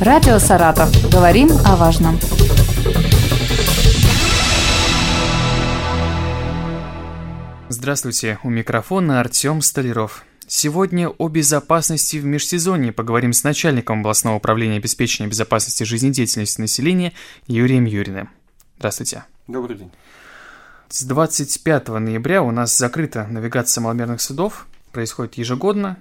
Радио «Саратов». Говорим о важном. Здравствуйте, у микрофона Артем Столяров. Сегодня о безопасности в межсезонье поговорим с начальником областного управления обеспечения безопасности жизнедеятельности населения Юрием Юриным. Здравствуйте. Добрый день. С 25 ноября у нас закрыта навигация маломерных судов. Происходит ежегодно.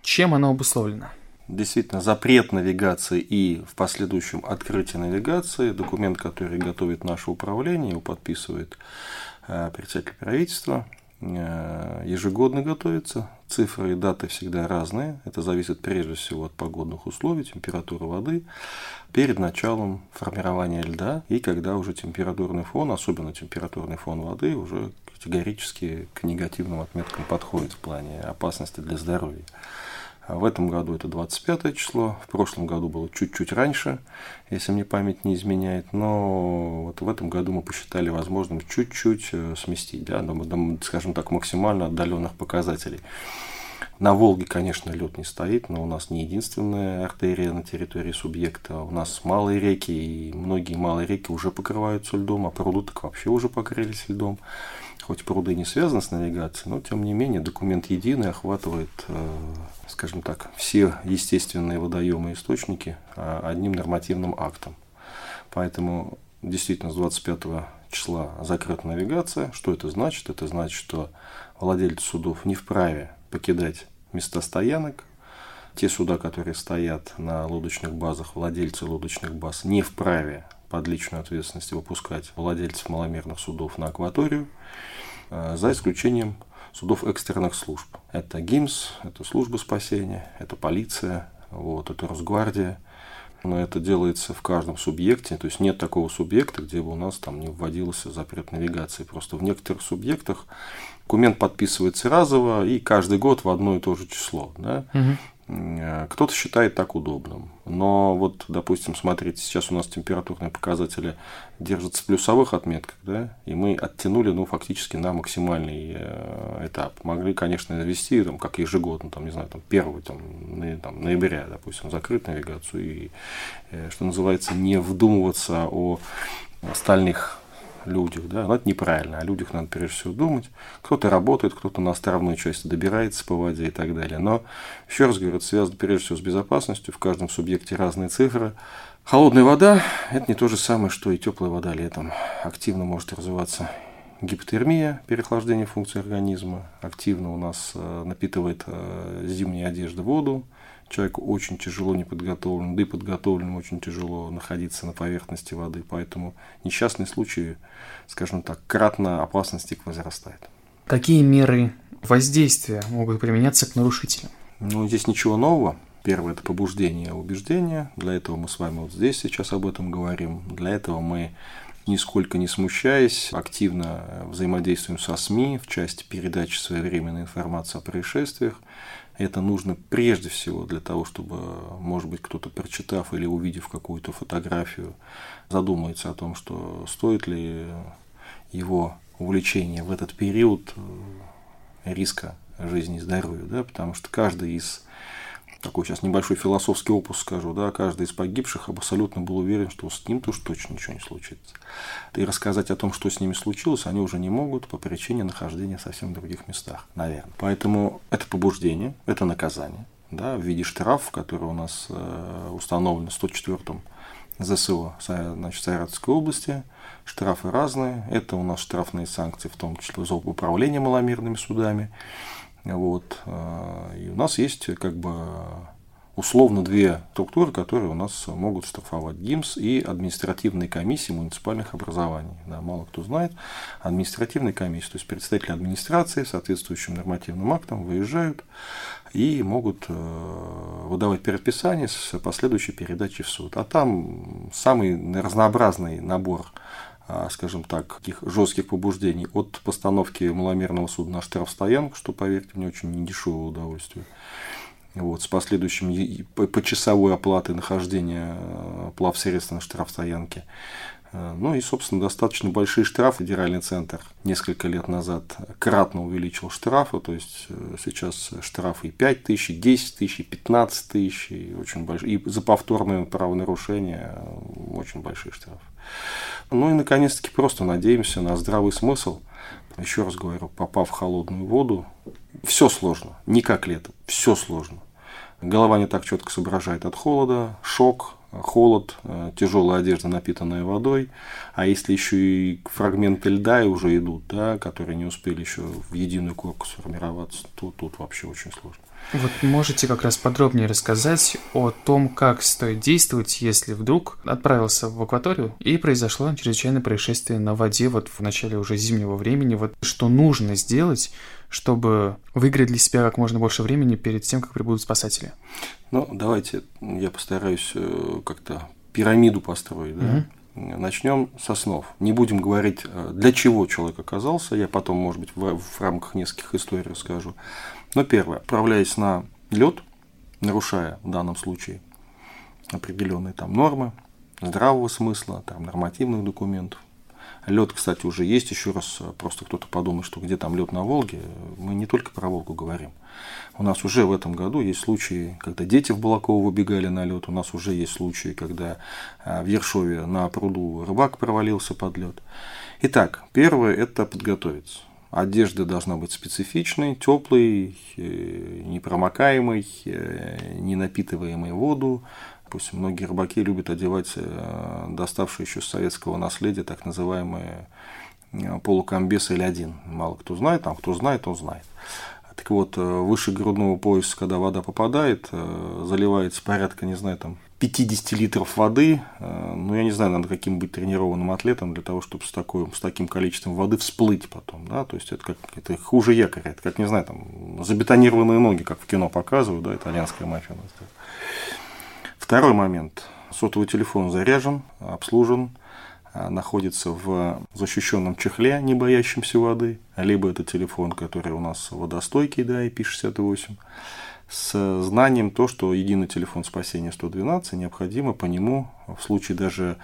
Чем оно обусловлено? Действительно, запрет навигации и в последующем открытие навигации, документ, который готовит наше управление, его подписывает э, председатель правительства, э, ежегодно готовится. Цифры и даты всегда разные. Это зависит прежде всего от погодных условий, температуры воды, перед началом формирования льда и когда уже температурный фон, особенно температурный фон воды, уже категорически к негативным отметкам подходит в плане опасности для здоровья. В этом году это 25 число, в прошлом году было чуть-чуть раньше, если мне память не изменяет, но вот в этом году мы посчитали возможным чуть-чуть э, сместить, да, скажем так, максимально отдаленных показателей. На Волге, конечно, лед не стоит, но у нас не единственная артерия на территории субъекта. У нас малые реки, и многие малые реки уже покрываются льдом, а пруды так вообще уже покрылись льдом хоть пруды не связаны с навигацией, но тем не менее документ единый охватывает, э, скажем так, все естественные водоемы и источники а, одним нормативным актом. Поэтому действительно с 25 числа закрыта навигация. Что это значит? Это значит, что владельцы судов не вправе покидать места стоянок. Те суда, которые стоят на лодочных базах, владельцы лодочных баз не вправе под личную ответственность выпускать владельцев маломерных судов на акваторию, э, за исключением судов экстренных служб. Это ГИМС, это служба спасения, это полиция, вот, это Росгвардия. Но это делается в каждом субъекте, то есть нет такого субъекта, где бы у нас там не вводился запрет навигации. Просто в некоторых субъектах документ подписывается разово и каждый год в одно и то же число. Да? Угу. Кто-то считает так удобным. Но вот, допустим, смотрите, сейчас у нас температурные показатели держатся в плюсовых отметках, да, и мы оттянули, ну, фактически на максимальный э, этап. Могли, конечно, ввести, там, как ежегодно, там, не знаю, там, 1 там, на, там, ноября, допустим, закрыть навигацию и, э, что называется, не вдумываться о остальных людях, да, но это неправильно, о людях надо прежде всего думать. Кто-то работает, кто-то на островной части добирается по воде и так далее. Но, еще раз говорю, это связано прежде всего с безопасностью, в каждом субъекте разные цифры. Холодная вода – это не то же самое, что и теплая вода летом. Активно может развиваться гипотермия, переохлаждение функций организма. Активно у нас э, напитывает э, зимняя одежда воду, человеку очень тяжело неподготовленным, да и подготовленным очень тяжело находиться на поверхности воды, поэтому несчастные случаи, скажем так, кратно опасность их возрастает. Какие меры воздействия могут применяться к нарушителям? Ну, здесь ничего нового. Первое – это побуждение убеждения. Для этого мы с вами вот здесь сейчас об этом говорим. Для этого мы нисколько не смущаясь, активно взаимодействуем со СМИ в части передачи своевременной информации о происшествиях. Это нужно прежде всего для того, чтобы, может быть, кто-то, прочитав или увидев какую-то фотографию, задумается о том, что стоит ли его увлечение в этот период э, риска жизни и здоровья, да, потому что каждый из такой сейчас небольшой философский опус скажу, да, каждый из погибших абсолютно был уверен, что с ним тоже точно ничего не случится. И рассказать о том, что с ними случилось, они уже не могут по причине нахождения совсем других местах, наверное. Поэтому это побуждение, это наказание, да, в виде штрафов, которые у нас э, установлены в 104-м ЗСО значит, Саратовской области. Штрафы разные. Это у нас штрафные санкции, в том числе за управление маломерными судами. Вот. Э, и у нас есть как бы условно две структуры, которые у нас могут штрафовать ГИМС и административные комиссии муниципальных образований. Да, мало кто знает. Административные комиссии, то есть представители администрации соответствующим нормативным актом выезжают и могут э, выдавать предписание с последующей передачей в суд. А там самый разнообразный набор скажем так, таких жестких побуждений от постановки маломерного суда на штрафстоянку, что, поверьте мне, очень недешевое удовольствие, вот, с последующим почасовой оплатой нахождения э, плавсредств на штрафстоянке, ну и, собственно, достаточно большие штрафы. Федеральный центр несколько лет назад кратно увеличил штрафы, то есть э, сейчас штрафы и 5 тысяч, и 10 тысяч, и 15 тысяч, и очень большие. И за повторное правонарушение э, очень большие штрафы. Ну и, наконец-таки, просто надеемся на здравый смысл. Еще раз говорю, попав в холодную воду, все сложно, не как лето, все сложно. Голова не так четко соображает от холода, шок, холод, э, тяжелая одежда, напитанная водой, а если еще и фрагменты льда уже идут, да, которые не успели еще в единую корку сформироваться, то тут вообще очень сложно. Вот можете как раз подробнее рассказать о том, как стоит действовать, если вдруг отправился в акваторию и произошло чрезвычайное происшествие на воде вот в начале уже зимнего времени. Вот что нужно сделать, чтобы выиграть для себя как можно больше времени перед тем, как прибудут спасатели? Ну, давайте я постараюсь э, как-то пирамиду построить. Да? Угу. Начнем со снов. Не будем говорить, э, для чего человек оказался. Я потом, может быть, в, в рамках нескольких историй расскажу. Но первое, отправляясь на лед, нарушая в данном случае определенные там нормы здравого смысла, там, нормативных документов, Лед, кстати, уже есть. Еще раз, э, просто кто-то подумает, что где там лед на Волге. Мы не только про Волгу говорим. У нас уже в этом году есть случаи, когда дети в Балаково выбегали на лед. У нас уже есть случаи, когда э, в Ершове на пруду рыбак провалился под лед. Итак, первое – это подготовиться. Одежда должна быть специфичной, теплой, э, непромокаемой, не напитываемой воду, Пусть многие рыбаки любят одевать э, доставшие еще с советского наследия так называемые э, полукомбесы или один. Мало кто знает, там кто знает, он знает. Так вот, э, выше грудного пояса, когда вода попадает, заливается порядка, не знаю, там 50 литров воды. Ну, я не знаю, надо каким быть тренированным атлетом для того, чтобы с, такой, с таким количеством воды всплыть потом. Да? То есть, это, как, это хуже якоря. Это как, не знаю, там, забетонированные ноги, как в кино показывают, да, итальянская мафия. Второй момент. Сотовый телефон заряжен, обслужен, находится в защищенном чехле, не боящемся воды, либо это телефон, который у нас водостойкий, да, IP68, с знанием то, что единый телефон спасения 112, необходимо по нему, в случае даже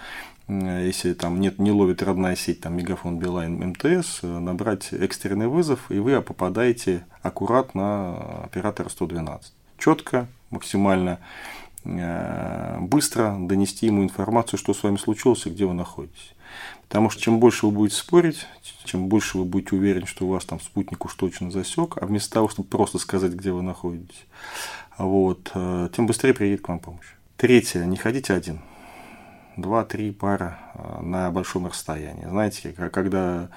если там нет, не ловит родная сеть, там Мегафон, Билайн, МТС, набрать экстренный вызов, и вы попадаете аккуратно оператора 112. Четко, максимально Э, быстро донести ему информацию, что с вами случилось и где вы находитесь. Потому что чем больше вы будете спорить, чем больше вы будете уверены, что у вас там спутник уж точно засек, а вместо того, чтобы просто сказать, где вы находитесь, вот, э, тем быстрее приедет к вам помощь. Третье. Не ходите один. Два-три пара э, на большом расстоянии. Знаете, когда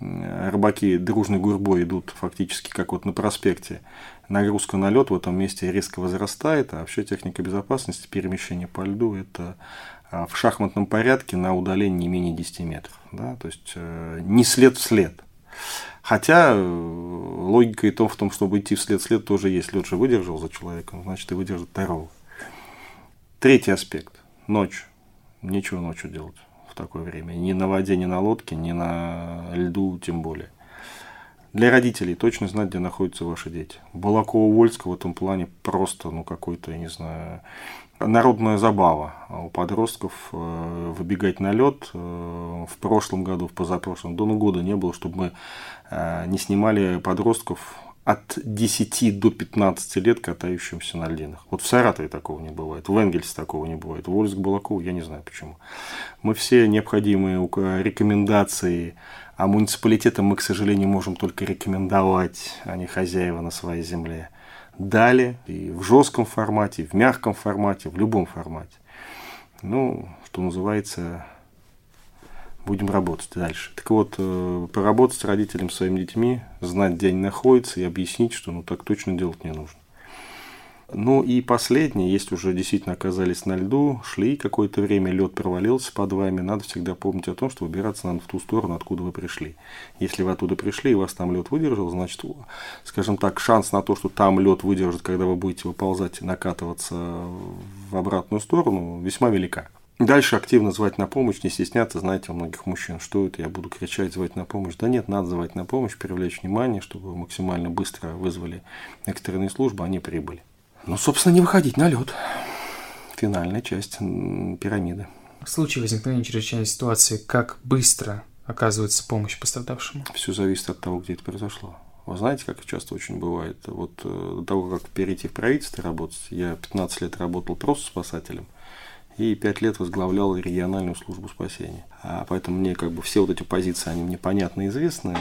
рыбаки дружной гурбой идут фактически как вот на проспекте, нагрузка на лед в этом месте резко возрастает, а вообще техника безопасности перемещения по льду – это а, в шахматном порядке на удалении не менее 10 метров. Да? То есть, э, не след в след. Хотя э, логика и то в том, чтобы идти вслед след тоже есть. Лед же выдержал за человеком, значит и выдержит второго. Третий аспект. Ночь. Нечего ночью делать такое время. Ни на воде, ни на лодке, ни на льду тем более. Для родителей точно знать, где находятся ваши дети. Балакова-Вольска в этом плане просто, ну, какой-то, я не знаю, народная забава у подростков э, выбегать на лед. Э, в прошлом году, в позапрошлом, до ну, года не было, чтобы мы э, не снимали подростков от 10 до 15 лет катающимся на льдинах. Вот в Саратове такого не бывает, в Энгельсе такого не бывает, в Вольск Балакову я не знаю почему. Мы все необходимые рекомендации а муниципалитетам мы, к сожалению, можем только рекомендовать, а не хозяева на своей земле. Дали и в жестком формате, и в мягком формате, в любом формате. Ну, что называется, будем работать дальше. Так вот, э, поработать с родителем, своими детьми, знать, где они находятся, и объяснить, что ну так точно делать не нужно. Ну и последнее, если уже действительно оказались на льду, шли какое-то время, лед провалился под вами, надо всегда помнить о том, что выбираться надо в ту сторону, откуда вы пришли. Если вы оттуда пришли и вас там лед выдержал, значит, скажем так, шанс на то, что там лед выдержит, когда вы будете выползать и накатываться в обратную сторону, весьма велика. Дальше активно звать на помощь, не стесняться, знаете, у многих мужчин, что это, я буду кричать, звать на помощь. Да нет, надо звать на помощь, привлечь внимание, чтобы максимально быстро вызвали экстренные службы, они прибыли. Ну, собственно, не выходить на лед. Финальная часть пирамиды. В случае возникновения чрезвычайной ситуации, как быстро оказывается помощь пострадавшему? Все зависит от того, где это произошло. Вы знаете, как часто очень бывает, вот э, до того, как перейти в правительство работать, я 15 лет работал просто спасателем, и 5 лет возглавлял региональную службу спасения. А поэтому мне как бы все вот эти позиции, они мне понятны и известны.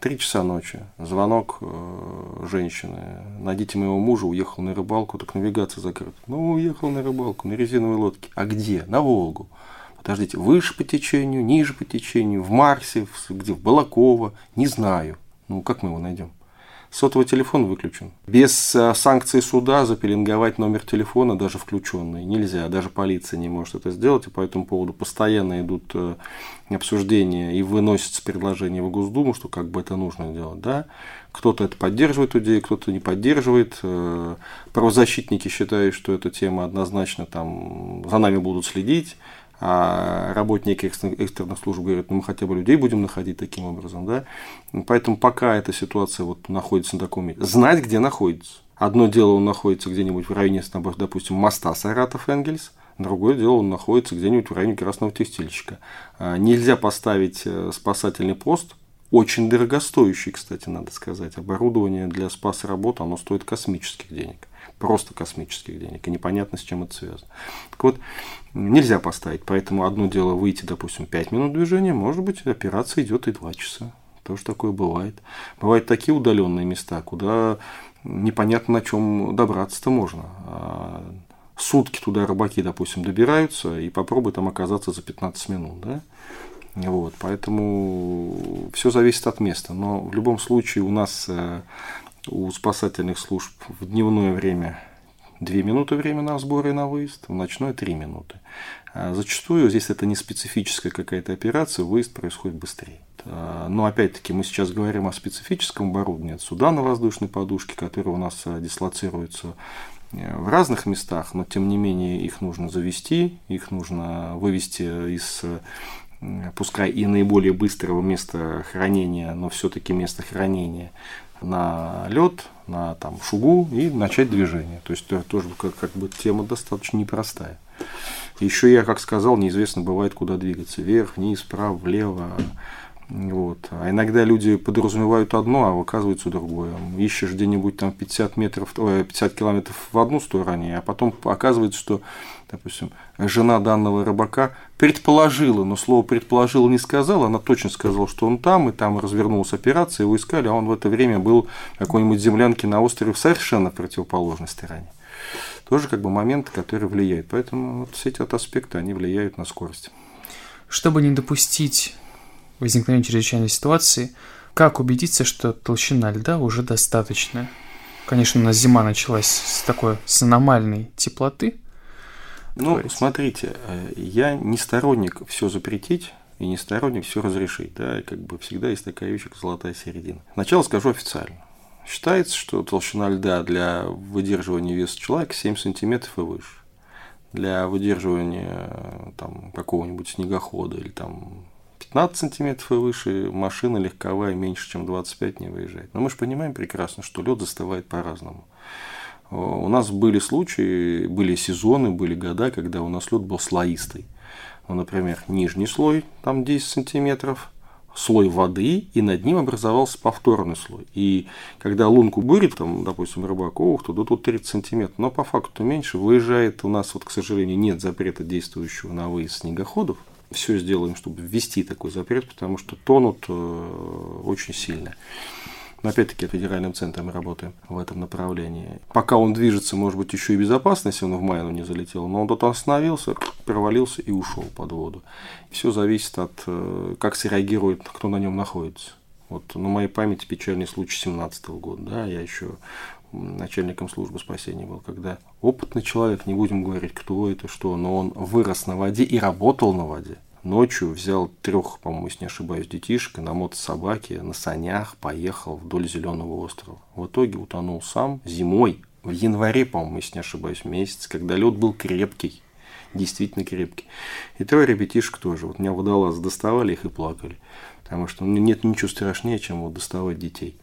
Три часа ночи, звонок э, женщины. Найдите моего мужа, уехал на рыбалку, так навигация закрыта. Ну, уехал на рыбалку, на резиновой лодке. А где? На Волгу. Подождите, выше по течению, ниже по течению, в Марсе, где в Балаково, не знаю. Ну, как мы его найдем? Сотовый телефон выключен. Без э, санкций суда запеленговать номер телефона, даже включенный, нельзя. Даже полиция не может это сделать. И по этому поводу постоянно идут э, обсуждения и выносятся предложения в Госдуму, что как бы это нужно делать. Да? Кто-то это поддерживает идею, кто-то не поддерживает. Э, правозащитники считают, что эта тема однозначно там, за нами будут следить а работники экстренных служб говорят, ну мы хотя бы людей будем находить таким образом, да. Поэтому пока эта ситуация вот находится на таком месте, знать, где находится. Одно дело, он находится где-нибудь в районе, допустим, моста Саратов-Энгельс, другое дело, он находится где-нибудь в районе Красного Текстильщика. А, нельзя поставить э, спасательный пост, очень дорогостоящий, кстати, надо сказать. Оборудование для спас работы, оно стоит космических денег просто космических денег, и непонятно, с чем это связано. Так вот, нельзя поставить, поэтому одно дело выйти, допустим, 5 минут движения, может быть, операция идет и 2 часа. Тоже такое бывает. Бывают такие удаленные места, куда непонятно на чем добраться-то можно. А сутки туда рыбаки, допустим, добираются, и попробуй там оказаться за 15 минут. Да? Вот, поэтому все зависит от места. Но в любом случае у нас э, у спасательных служб в дневное время 2 минуты время на сбор и на выезд, в ночное 3 минуты. А зачастую здесь это не специфическая какая-то операция, выезд происходит быстрее. А, но опять-таки мы сейчас говорим о специфическом оборудовании. Это суда на воздушной подушке, которые у нас а, дислоцируются э, в разных местах, но тем не менее их нужно завести, их нужно вывести из пускай и наиболее быстрого места хранения, но все-таки место хранения на лед, на там, шугу и начать движение. То есть это тоже как, как бы тема достаточно непростая. Еще я, как сказал, неизвестно бывает, куда двигаться. Вверх, вниз, вправо, влево. Вот. А иногда люди подразумевают одно, а оказывается другое. Ищешь где-нибудь там 50 метров, 50 километров в одну сторону, а потом оказывается, что, допустим, жена данного рыбака предположила, но слово предположила не сказала, она точно сказала, что он там, и там развернулась операция, его искали, а он в это время был в какой-нибудь землянке на острове в совершенно противоположной стороне. Тоже как бы моменты, которые влияют. Поэтому вот все эти вот аспекты, они влияют на скорость. Чтобы не допустить возникновения чрезвычайной ситуации, как убедиться, что толщина льда уже достаточная? Конечно, у нас зима началась с такой с аномальной теплоты. Ну, говорится. смотрите, э, я не сторонник все запретить и не сторонник все разрешить. Да, и как бы всегда есть такая вещь, как золотая середина. Сначала скажу официально. Считается, что толщина льда для выдерживания веса человека 7 сантиметров и выше. Для выдерживания э, там, какого-нибудь снегохода или там 15 сантиметров и выше машина легковая меньше, чем 25 не выезжает. Но мы же понимаем прекрасно, что лед застывает по-разному. У нас были случаи, были сезоны, были года, когда у нас лед был слоистый. Ну, например, нижний слой, там 10 сантиметров, слой воды, и над ним образовался повторный слой. И когда лунку бурит, там, допустим, рыбак, ох, то тут 30 сантиметров, но по факту меньше. Выезжает у нас, вот, к сожалению, нет запрета действующего на выезд снегоходов, все сделаем, чтобы ввести такой запрет, потому что тонут э, очень сильно. Но опять-таки федеральным центром работаем в этом направлении. Пока он движется, может быть, еще и безопасно, если он в майну не залетел, но он тут остановился, провалился и ушел под воду. Все зависит от, э, как среагирует, кто на нем находится. Вот на моей памяти печальный случай 17 года, да, я еще начальником службы спасения был, когда опытный человек, не будем говорить, кто это, что, но он вырос на воде и работал на воде. Ночью взял трех, по-моему, если не ошибаюсь, детишек, на мотособаке, на санях поехал вдоль Зеленого острова. В итоге утонул сам зимой, в январе, по-моему, если не ошибаюсь, месяц, когда лед был крепкий, действительно крепкий. И трое ребятишек тоже. Вот меня водолазы доставали их и плакали. Потому что ну, нет ничего страшнее, чем вот доставать детей.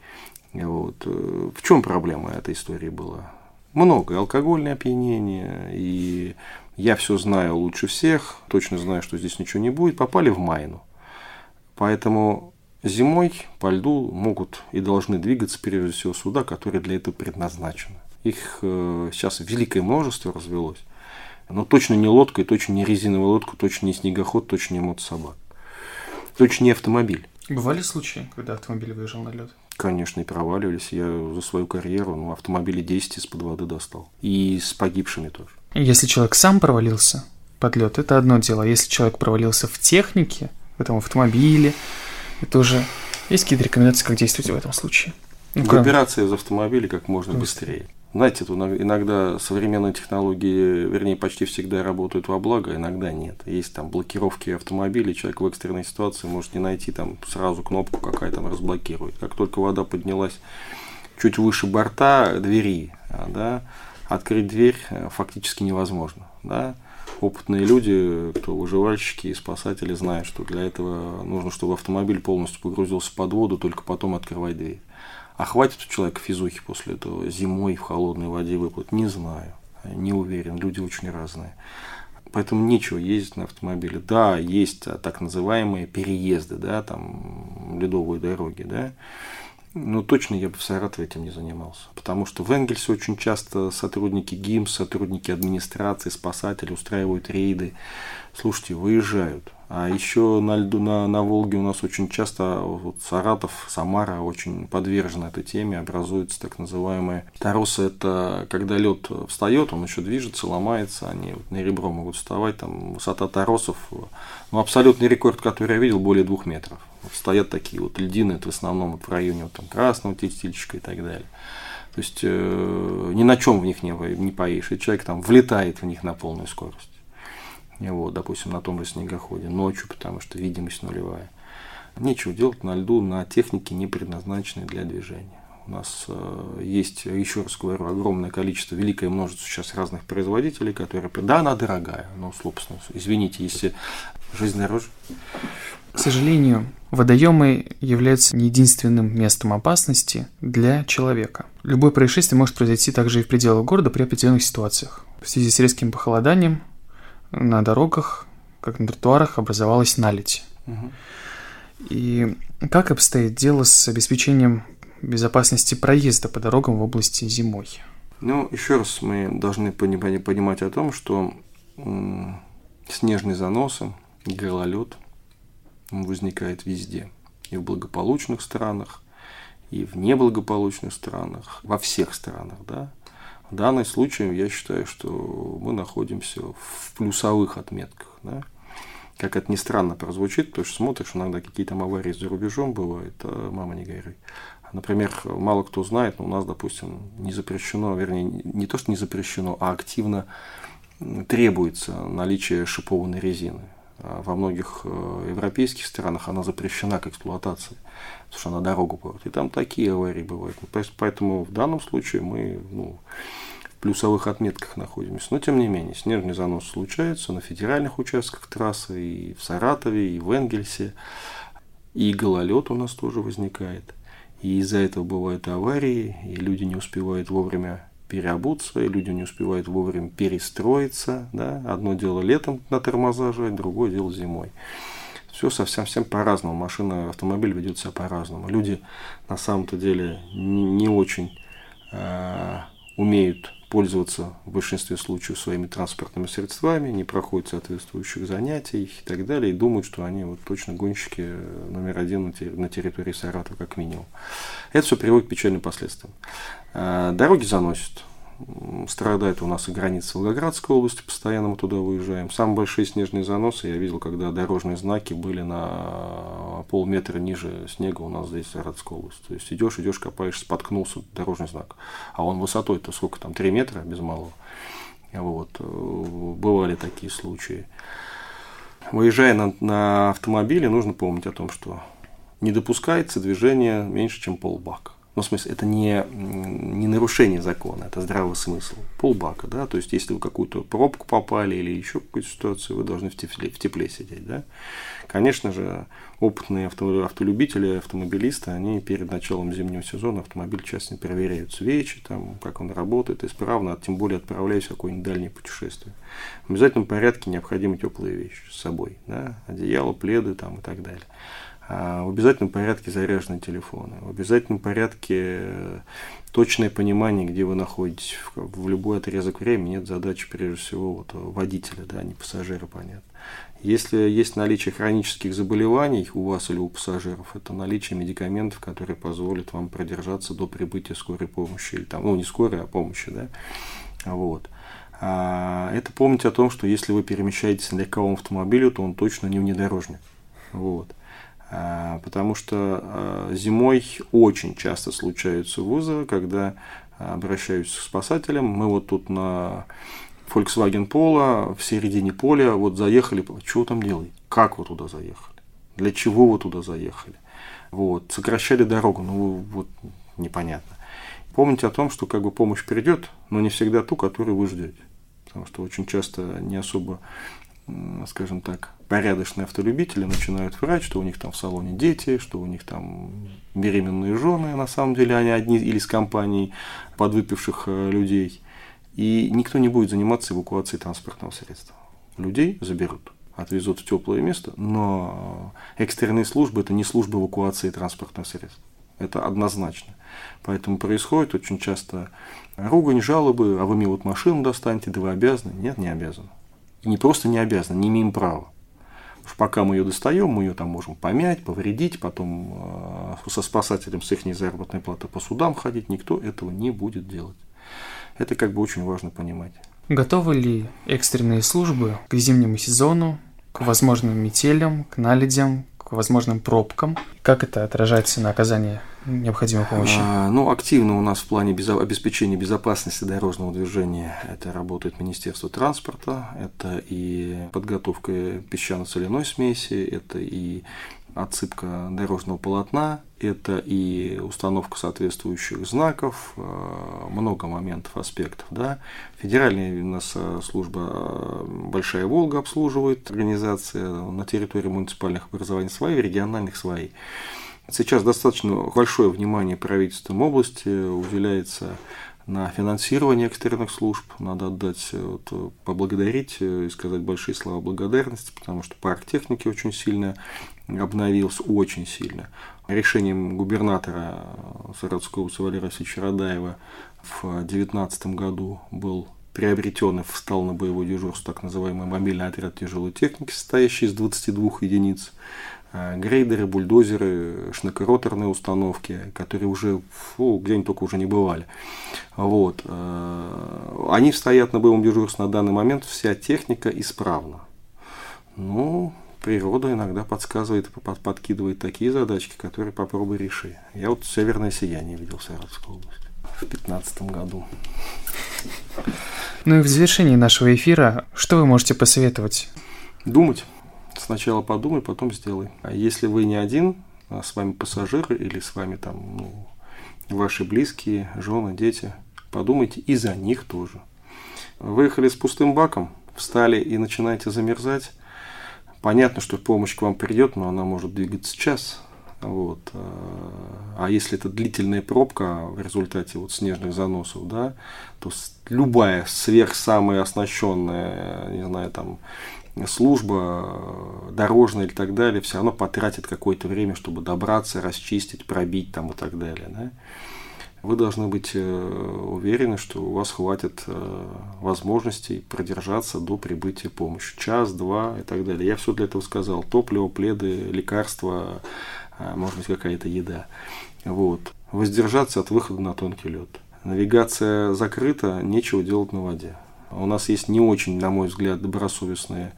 Вот. В чем проблема этой истории была? много. И алкогольное опьянение, и я все знаю лучше всех, точно знаю, что здесь ничего не будет, попали в майну. Поэтому зимой по льду могут и должны двигаться прежде всего суда, которые для этого предназначены. Их э, сейчас великое множество развелось. Но точно не лодка, и точно не резиновая лодка, точно не снегоход, точно не мотособак. Точно не автомобиль. Бывали случаи, когда автомобиль выезжал на лед? Конечно, и проваливались. Я за свою карьеру ну, автомобили 10 из-под воды достал. И с погибшими тоже. Если человек сам провалился под лед, это одно дело. А если человек провалился в технике, в этом автомобиле, это уже есть какие-то рекомендации, как действовать в этом случае? Ну, Выбираться из автомобиля как можно быстрее. Знаете, иногда современные технологии, вернее, почти всегда работают во благо, а иногда нет. Есть там блокировки автомобилей, человек в экстренной ситуации может не найти там сразу кнопку, какая там разблокирует. Как только вода поднялась чуть выше борта двери, а, да, открыть дверь э, фактически невозможно. Да? Опытные люди, кто выживальщики и спасатели, знают, что для этого нужно, чтобы автомобиль полностью погрузился под воду, только потом открывать дверь. А хватит у человека физухи после этого зимой в холодной воде выплыть? Не знаю. Не уверен. Люди очень разные. Поэтому нечего ездить на автомобиле. Да, есть так называемые переезды, да, там ледовые дороги, да. Но точно я бы в Саратове этим не занимался. Потому что в Энгельсе очень часто сотрудники ГИМС, сотрудники администрации, спасатели устраивают рейды. Слушайте, выезжают. А еще на льду на, на Волге у нас очень часто вот Саратов, Самара очень подвержены этой теме, образуются так называемые торосы. Это когда лед встает, он еще движется, ломается, они вот на ребро могут вставать, там высота торосов, ну, абсолютный рекорд, который я видел, более двух метров. Стоят такие вот льдины, это в основном вот в районе вот, там, Красного текстильщика и так далее. То есть э, ни на чем в них не, не поешь, и человек там влетает в них на полную скорость вот, допустим, на том же снегоходе, ночью, потому что видимость нулевая. Нечего делать на льду, на технике, не предназначенной для движения. У нас э, есть, еще раз говорю, огромное количество, великое множество сейчас разных производителей, которые, да, она дорогая, но, собственно, извините, если жизнь дороже. К сожалению, водоемы являются не единственным местом опасности для человека. Любое происшествие может произойти также и в пределах города при определенных ситуациях. В связи с резким похолоданием на дорогах, как на тротуарах, образовалась наледь. Угу. И как обстоит дело с обеспечением безопасности проезда по дорогам в области зимой? Ну, еще раз мы должны понимать о том, что снежные заносы, гололед возникает везде. И в благополучных странах, и в неблагополучных странах, во всех странах, да. В данном случае я считаю, что мы находимся в плюсовых отметках. Да? Как это ни странно прозвучит, потому что смотришь, иногда какие там аварии за рубежом бывают, а мама не горюй. Например, мало кто знает, но у нас, допустим, не запрещено, вернее, не то, что не запрещено, а активно требуется наличие шипованной резины. А во многих э, европейских странах она запрещена к эксплуатации, потому что она дорогу портит. И там такие аварии бывают. Поэтому в данном случае мы ну, плюсовых отметках находимся. Но, тем не менее, снежный занос случается на федеральных участках трассы, и в Саратове, и в Энгельсе. И гололед у нас тоже возникает. И из-за этого бывают аварии, и люди не успевают вовремя переобуться, и люди не успевают вовремя перестроиться. Да? Одно дело летом на тормоза жать, другое дело зимой. Все совсем всем по-разному. Машина, автомобиль ведет себя по-разному. Люди на самом-то деле не, не очень э, умеют пользоваться в большинстве случаев своими транспортными средствами, не проходят соответствующих занятий и так далее, и думают, что они вот точно гонщики э, номер один на территории Саратова как минимум. Это все приводит к печальным последствиям. А, дороги заносят, страдает у нас и граница Волгоградской области, постоянно мы туда выезжаем. Самые большие снежные заносы я видел, когда дорожные знаки были на полметра ниже снега у нас здесь в Саратовской области. То есть идешь, идешь, копаешь, споткнулся дорожный знак. А он высотой-то сколько там, 3 метра без малого. Вот. Бывали такие случаи. Выезжая на, на автомобиле, нужно помнить о том, что не допускается движение меньше, чем полбака. Ну, в смысле, это не, не нарушение закона, это здравый смысл. Полбака, да, то есть, если вы какую-то пробку попали или еще какую-то ситуацию, вы должны в тепле, в тепле сидеть, да. Конечно же, опытные авто, автолюбители, автомобилисты, они перед началом зимнего сезона автомобиль часто проверяют свечи, там, как он работает исправно, а тем более отправляясь в какое-нибудь дальнее путешествие. В обязательном порядке необходимы теплые вещи с собой, да, одеяло, пледы там, и так далее. А в обязательном порядке заряжены телефоны, в обязательном порядке э, точное понимание, где вы находитесь в любой отрезок времени. Нет задачи, прежде всего, вот, водителя, да, а не пассажира, понятно. Если есть наличие хронических заболеваний у вас или у пассажиров, это наличие медикаментов, которые позволят вам продержаться до прибытия скорой помощи, или там, ну не скорой, а помощи, да, вот. А это помните о том, что если вы перемещаетесь на легковом автомобиле, то он точно не внедорожник, вот. А, потому что а, зимой очень часто случаются вызовы, когда обращаюсь к спасателям. Мы вот тут на Volkswagen Polo в середине поля вот заехали. Что вы там делаете? Как вы туда заехали? Для чего вы туда заехали? Вот. Сокращали дорогу, ну вот непонятно. Помните о том, что как бы помощь придет, но не всегда ту, которую вы ждете. Потому что очень часто не особо скажем так, порядочные автолюбители начинают врать, что у них там в салоне дети, что у них там беременные жены, на самом деле они одни или с компанией подвыпивших э, людей. И никто не будет заниматься эвакуацией транспортного средства. Людей заберут, отвезут в теплое место, но экстренные службы – это не служба эвакуации транспортных средств. Это однозначно. Поэтому происходит очень часто ругань, жалобы, а вы мне вот машину достаньте, да вы обязаны. Нет, не обязаны. И не просто не обязаны, не имеем права. Пока мы ее достаем, мы ее там можем помять, повредить, потом э, со спасателем с их заработной платы по судам ходить, никто этого не будет делать. Это как бы очень важно понимать. Готовы ли экстренные службы к зимнему сезону, к возможным метелям, к наледям, к возможным пробкам? Как это отражается на оказании необходимой помощи? А, ну, активно у нас в плане безо- обеспечения безопасности дорожного движения это работает Министерство транспорта, это и подготовка песчано-соляной смеси, это и отсыпка дорожного полотна, это и установка соответствующих знаков, э, много моментов, аспектов. Да. Федеральная у нас э, служба э, «Большая Волга» обслуживает организация на территории муниципальных образований свои, региональных свои. Сейчас достаточно большое внимание правительством области уделяется на финансирование экстренных служб. Надо отдать, вот, поблагодарить и сказать большие слова благодарности, потому что парк техники очень сильно обновился, очень сильно. Решением губернатора Саратовской области Валерия Васильевича Радаева в 2019 году был приобретен и встал на боевой дежурство так называемый мобильный отряд тяжелой техники, состоящий из 22 единиц. Э, грейдеры, бульдозеры, шнекороторные установки, которые уже фу, где-нибудь только уже не бывали. Вот. Э, они стоят на боевом дежурстве на данный момент, вся техника исправна. Ну, природа иногда подсказывает подкидывает такие задачки, которые попробуй реши. Я вот «Северное сияние» видел в Саратовской области в 2015 году. Ну и в завершении нашего эфира, что вы можете посоветовать? Думать. Сначала подумай, потом сделай. А если вы не один, а с вами пассажиры или с вами там ну, ваши близкие, жены, дети, подумайте и за них тоже. Выехали с пустым баком, встали и начинаете замерзать. Понятно, что помощь к вам придет, но она может двигаться час. Вот. А если это длительная пробка в результате вот снежных заносов, да, то любая сверх самая оснащенная, не знаю, там, служба дорожная и так далее, все равно потратит какое-то время, чтобы добраться, расчистить, пробить там и так далее. Да? Вы должны быть э, уверены, что у вас хватит э, возможностей продержаться до прибытия помощи. Час, два и так далее. Я все для этого сказал. Топливо, пледы, лекарства, может быть какая-то еда. Вот. Воздержаться от выхода на тонкий лед. Навигация закрыта, нечего делать на воде. У нас есть не очень, на мой взгляд, добросовестные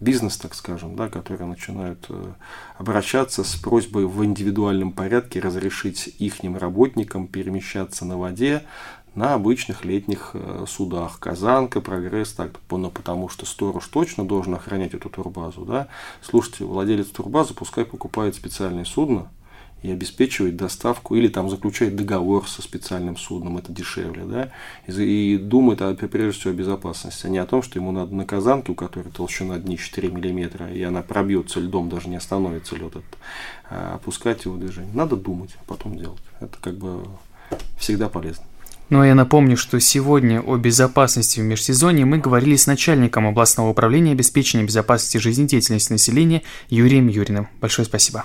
бизнес, так скажем, да, которые начинают э, обращаться с просьбой в индивидуальном порядке разрешить их работникам перемещаться на воде на обычных летних э, судах. Казанка, Прогресс, так, ну, потому что сторож точно должен охранять эту турбазу. Да? Слушайте, владелец турбазы пускай покупает специальное судно, и обеспечивать доставку, или там заключать договор со специальным судном, это дешевле, да, и, и думает о, прежде всего о безопасности, а не о том, что ему надо на казанке, у которой толщина дни 4 мм, и она пробьется льдом, даже не остановится лед, а опускать его движение. Надо думать, а потом делать. Это как бы всегда полезно. Ну а я напомню, что сегодня о безопасности в межсезонье мы говорили с начальником областного управления обеспечения безопасности жизнедеятельности населения Юрием Юриным. Большое спасибо.